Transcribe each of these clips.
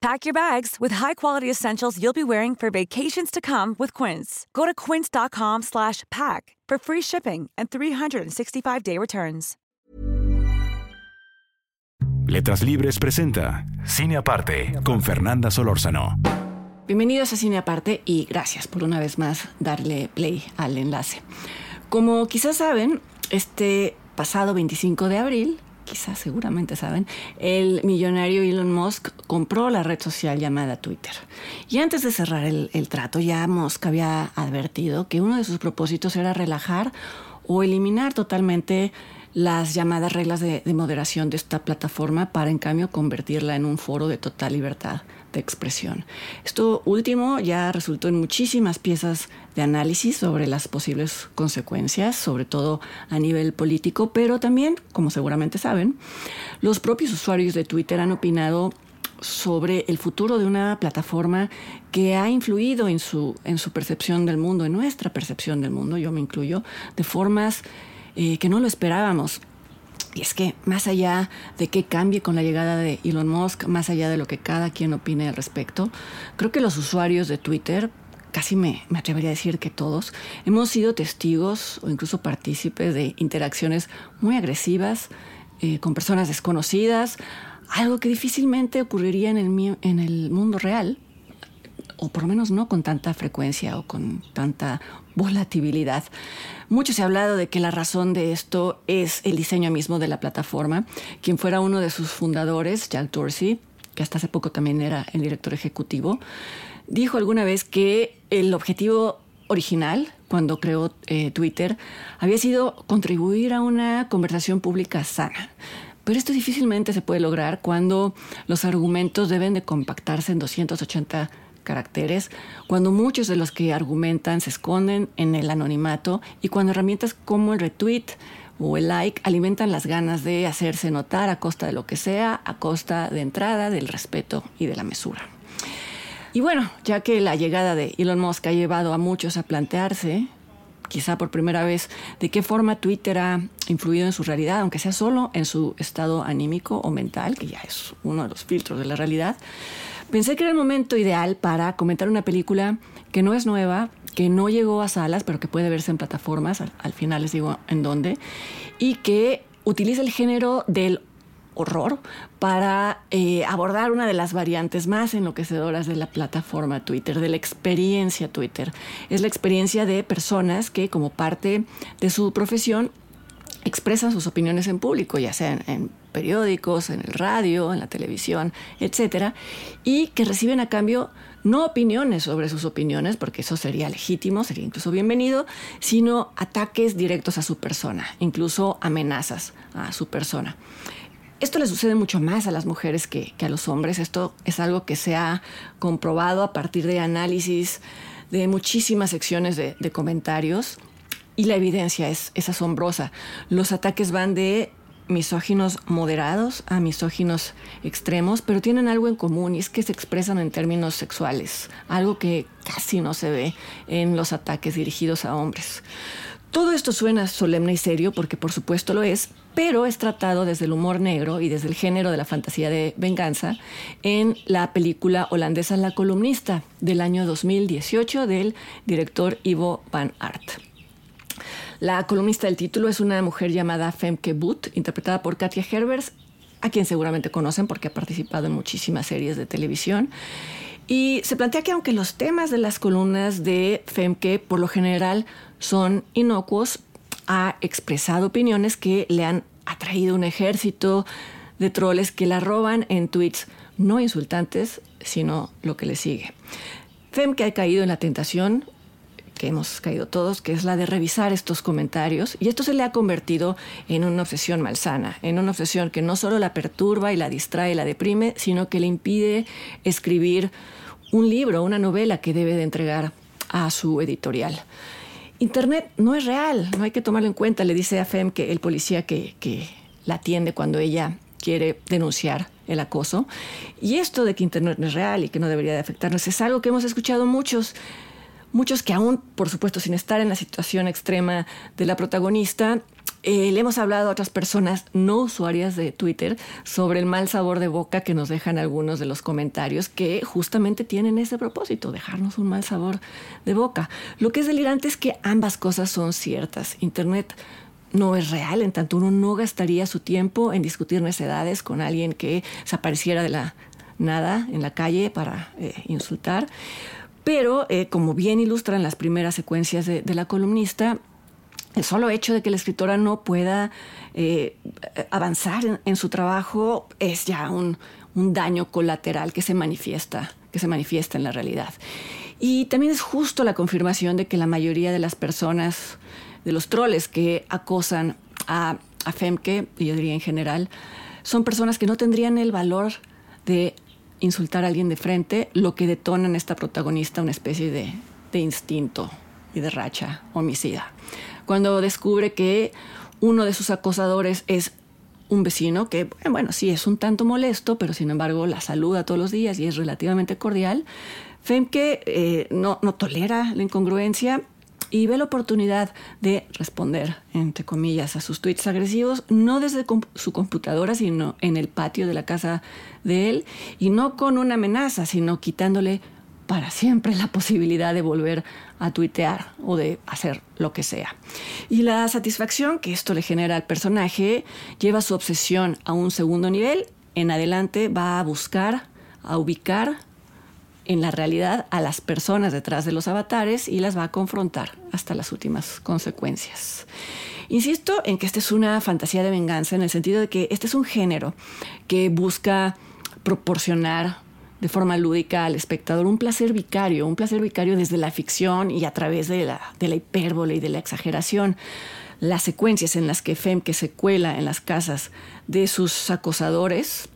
Pack your bags with high-quality essentials you'll be wearing for vacations to come with Quince. Go to quince.com/pack for free shipping and 365-day returns. Letras Libres presenta Cine Aparte con Fernanda Solórzano. Bienvenidos a Cine Aparte y gracias por una vez más darle play al enlace. Como quizás saben, este pasado 25 de abril, quizás seguramente saben, el millonario Elon Musk compró la red social llamada Twitter. Y antes de cerrar el, trato, ya Musk había advertido que uno de sus propósitos era relajar o eliminar totalmente las llamadas reglas de, moderación de esta plataforma para en cambio convertirla en un foro de total libertad de expresión. Esto último ya resultó en muchísimas piezas de análisis sobre las posibles consecuencias, sobre todo a nivel político, pero también, como seguramente saben, los propios usuarios de Twitter han opinado sobre el futuro de una plataforma que ha influido en su, en su percepción del mundo, en nuestra percepción del mundo, yo me incluyo, de formas eh, que no lo esperábamos. Y es que más allá de que cambie con la llegada de Elon Musk, más allá de lo que cada quien opine al respecto, creo que los usuarios de Twitter, casi me, me atrevería a decir que todos, hemos sido testigos o incluso partícipes de interacciones muy agresivas eh, con personas desconocidas, algo que difícilmente ocurriría en el, en el mundo real, o por lo menos no con tanta frecuencia o con tanta volatilidad. Mucho se ha hablado de que la razón de esto es el diseño mismo de la plataforma. Quien fuera uno de sus fundadores, Jack Dorsey, que hasta hace poco también era el director ejecutivo, dijo alguna vez que el objetivo original, cuando creó eh, Twitter, había sido contribuir a una conversación pública sana. Pero esto difícilmente se puede lograr cuando los argumentos deben de compactarse en 280 caracteres, cuando muchos de los que argumentan se esconden en el anonimato y cuando herramientas como el retweet o el like alimentan las ganas de hacerse notar a costa de lo que sea, a costa de entrada, del respeto y de la mesura. Y bueno, ya que la llegada de Elon Musk ha llevado a muchos a plantearse, quizá por primera vez, de qué forma Twitter ha influido en su realidad, aunque sea solo en su estado anímico o mental, que ya es uno de los filtros de la realidad, Pensé que era el momento ideal para comentar una película que no es nueva, que no llegó a salas, pero que puede verse en plataformas, al, final les digo en dónde, y que utiliza el género del horror para eh, abordar una de las variantes más enloquecedoras de la plataforma Twitter, de la experiencia Twitter. Es la experiencia de personas que como parte de su profesión expresan sus opiniones en público, ya sea en, periódicos, en el radio, en la televisión, etcétera, y que reciben a cambio no opiniones sobre sus opiniones, porque eso sería legítimo, sería incluso bienvenido, sino ataques directos a su persona, incluso amenazas a su persona. Esto le sucede mucho más a las mujeres que, a los hombres. Esto es algo que se ha comprobado a partir de análisis de muchísimas secciones de, comentarios y la evidencia es, es asombrosa. Los ataques van de misóginos moderados a misóginos extremos, pero tienen algo en común y es que se expresan en términos sexuales, algo que casi no se ve en los ataques dirigidos a hombres. Todo esto suena solemne y serio porque por supuesto lo es, pero es tratado desde el humor negro y desde el género de la fantasía de venganza en la película holandesa La columnista del año 2018 del director Ivo van Art. La columnista del título es una mujer llamada Femke Boot, interpretada por Katia Herbers, a quien seguramente conocen porque ha participado en muchísimas series de televisión. Y se plantea que aunque los temas de las columnas de Femke por lo general son inocuos, ha expresado opiniones que le han atraído un ejército de troles que la roban en tweets no insultantes, sino lo que le sigue. Femke ha caído en la tentación que hemos caído todos, que es la de revisar estos comentarios. Y esto se le ha convertido en una obsesión malsana, en una obsesión que no solo la perturba y la distrae y la deprime, sino que le impide escribir un libro, una novela que debe de entregar a su editorial. Internet no es real, no hay que tomarlo en cuenta, le dice a Fem que el policía que, la atiende cuando ella quiere denunciar el acoso. Y esto de que Internet no es real y que no debería de afectarnos es algo que hemos escuchado muchos, muchos que aún, por supuesto, sin estar en la situación extrema de la protagonista, eh, le hemos hablado a otras personas no usuarias de Twitter sobre el mal sabor de boca que nos dejan algunos de los comentarios que justamente tienen ese propósito, dejarnos un mal sabor de boca. Lo que es delirante es que ambas cosas son ciertas. Internet no es real, en tanto uno no gastaría su tiempo en discutir necedades con alguien que se apareciera de la nada en la calle para eh, insultar. Pero, eh, como bien ilustran las primeras secuencias de, la columnista, el solo hecho de que la escritora no pueda eh, avanzar en, su trabajo es ya un, un, daño colateral que se manifiesta, que se manifiesta en la realidad. Y también es justo la confirmación de que la mayoría de las personas de los troles que acosan a, a Femke, y yo diría en general, son personas que no tendrían el valor de insultar a alguien de frente, lo que detona en esta protagonista una especie de, de instinto y de racha homicida. Cuando descubre que uno de sus acosadores es un vecino que, bueno, sí es un tanto molesto, pero sin embargo la saluda todos los días y es relativamente cordial, Femke eh, no, no tolera la incongruencia y ve la oportunidad de responder, entre comillas, a sus tweets agresivos, no desde su computadora, sino en el patio de la casa de él, y no con una amenaza, sino quitándole para siempre la posibilidad de volver a tuitear o de hacer lo que sea. Y la satisfacción que esto le genera al personaje lleva su obsesión a un segundo nivel. En adelante va a buscar, a ubicar en la realidad a las personas detrás de los avatares y las va a confrontar hasta las últimas consecuencias. Insisto en que esta es una fantasía de venganza en el sentido de que este es un género que busca proporcionar de forma lúdica al espectador un placer vicario, un placer vicario desde la ficción y a través de la, de la hipérbole y de la exageración. Las secuencias en las que Femke se cuela en las casas de sus acosadores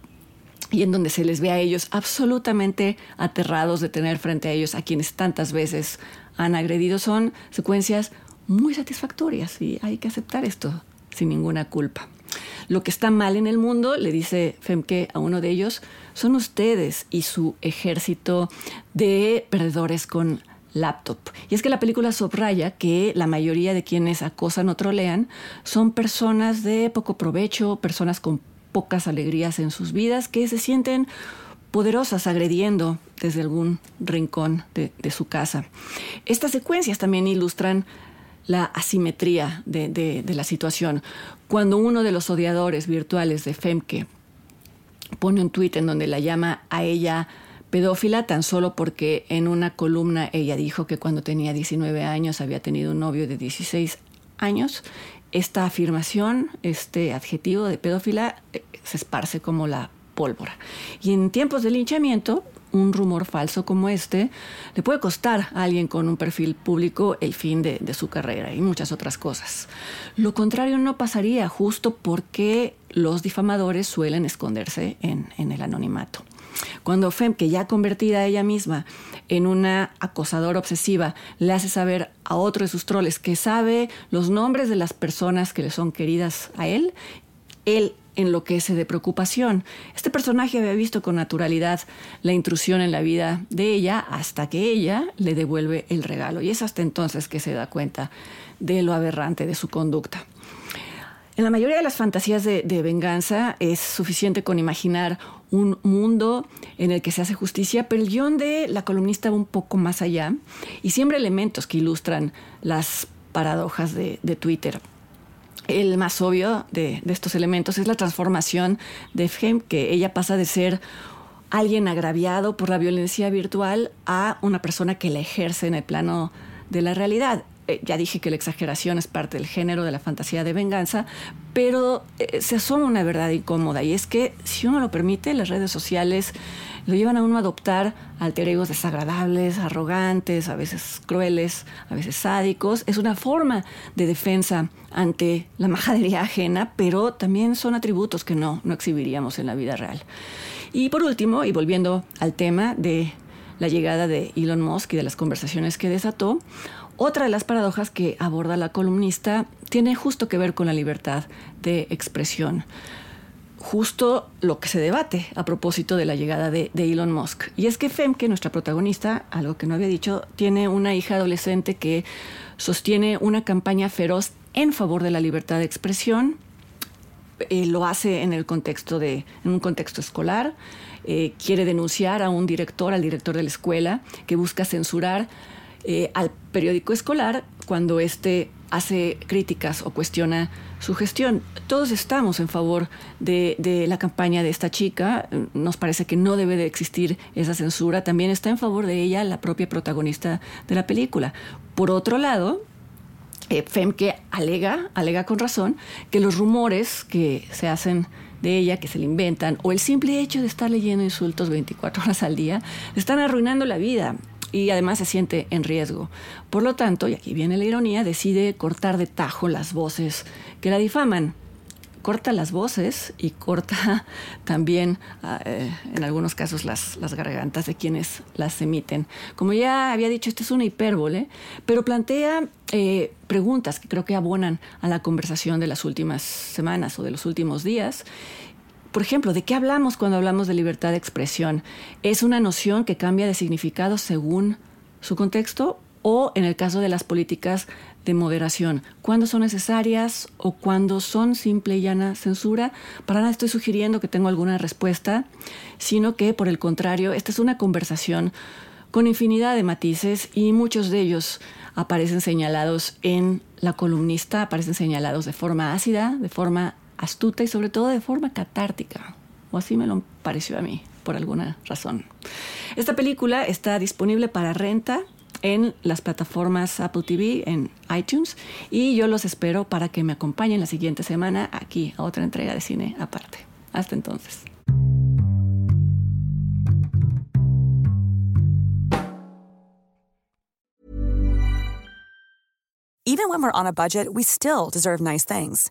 y en donde se les ve a ellos absolutamente aterrados de tener frente a ellos a quienes tantas veces han agredido, son secuencias muy satisfactorias y hay que aceptar esto sin ninguna culpa. Lo que está mal en el mundo, le dice Femke a uno de ellos, son ustedes y su ejército de perdedores con laptop. Y es que la película subraya que la mayoría de quienes acosan o trolean son personas de poco provecho, personas con pocas alegrías en sus vidas que se sienten poderosas agrediendo desde algún rincón de, su casa. Estas secuencias también ilustran la asimetría de, de, la situación. Cuando uno de los odiadores virtuales de Femke pone un tuit en donde la llama a ella pedófila tan solo porque en una columna ella dijo que cuando tenía 19 años había tenido un novio de 16 años esta afirmación, este adjetivo de pedófila, eh, se esparce como la pólvora. Y en tiempos de linchamiento, un rumor falso como este le puede costar a alguien con un perfil público el fin de, su carrera y muchas otras cosas. Lo contrario no pasaría justo porque los difamadores suelen esconderse en, el anonimato. Cuando Fem, que ya convertida ella misma en una acosadora obsesiva, le hace saber a otro de sus troles que sabe los nombres de las personas que le son queridas a él, él enloquece de preocupación. Este personaje había visto con naturalidad la intrusión en la vida de ella hasta que ella le devuelve el regalo. Y es hasta entonces que se da cuenta de lo aberrante de su conducta. En la mayoría de las fantasías de, venganza es suficiente con imaginar un mundo en el que se hace justicia, pero el guion de la columnista va un poco más allá y siembra elementos que ilustran las paradojas de, Twitter. El más obvio de, estos elementos es la transformación de Fem, que ella pasa de ser alguien agraviado por la violencia virtual a una persona que la ejerce en el plano de la realidad. Eh, ya dije que la exageración es parte del género de la fantasía de venganza, pero eh, se asoma una verdad incómoda y es que si uno lo permite, las redes sociales lo llevan a uno a adoptar alter egos desagradables, arrogantes, a veces crueles, a veces sádicos. Es una forma de defensa ante la majadería ajena, pero también son atributos que no, no exhibiríamos en la vida real. Y por último, y volviendo al tema de la llegada de Elon Musk y de las conversaciones que desató, Otra de las paradojas que aborda la columnista tiene justo que ver con la libertad de expresión justo lo que se debate a propósito de la llegada de, Elon Musk. Y es que Femke, nuestra protagonista, algo que no había dicho, tiene una hija adolescente que sostiene una campaña feroz en favor de la libertad de expresión. Eh, lo hace en el contexto de, en un contexto escolar. Eh, quiere denunciar a un director, al director de la escuela, que busca censurar eh, al periódico escolar cuando éste hace críticas o cuestiona su gestión. Todos estamos en favor de, la campaña de esta chica. Nos parece que no debe de existir esa censura. También está en favor de ella la propia protagonista de la película. Por otro lado, eh, Femke alega, alega con razón, que los rumores que se hacen de ella, que se le inventan, o el simple hecho de estar leyendo insultos 24 horas al día, están arruinando la vida y además se siente en riesgo. Por lo tanto, y aquí viene la ironía, decide cortar de tajo las voces que la difaman. Corta las voces y corta también, ah, eh, en algunos casos, las, las gargantas de quienes las emiten. Como ya había dicho, esto es una hipérbole, pero plantea eh, preguntas que creo que abonan a la conversación de las últimas semanas o de los últimos días por ejemplo, ¿de qué hablamos cuando hablamos de libertad de expresión? ¿Es una noción que cambia de significado según su contexto? O en el caso de las políticas de moderación, ¿cuándo son necesarias o cuándo son simple y llana censura? Para nada estoy sugiriendo que tengo alguna respuesta, sino que por el contrario, esta es una conversación con infinidad de matices y muchos de ellos aparecen señalados en la columnista, aparecen señalados de forma ácida, de forma astuta y sobre todo de forma catártica. O así me lo pareció a mí, por alguna razón. Esta película está disponible para renta en las plataformas Apple TV, en iTunes, y yo los espero para que me acompañen la siguiente semana aquí a otra entrega de cine aparte. Hasta entonces. Even when we're on a budget, we still deserve nice things.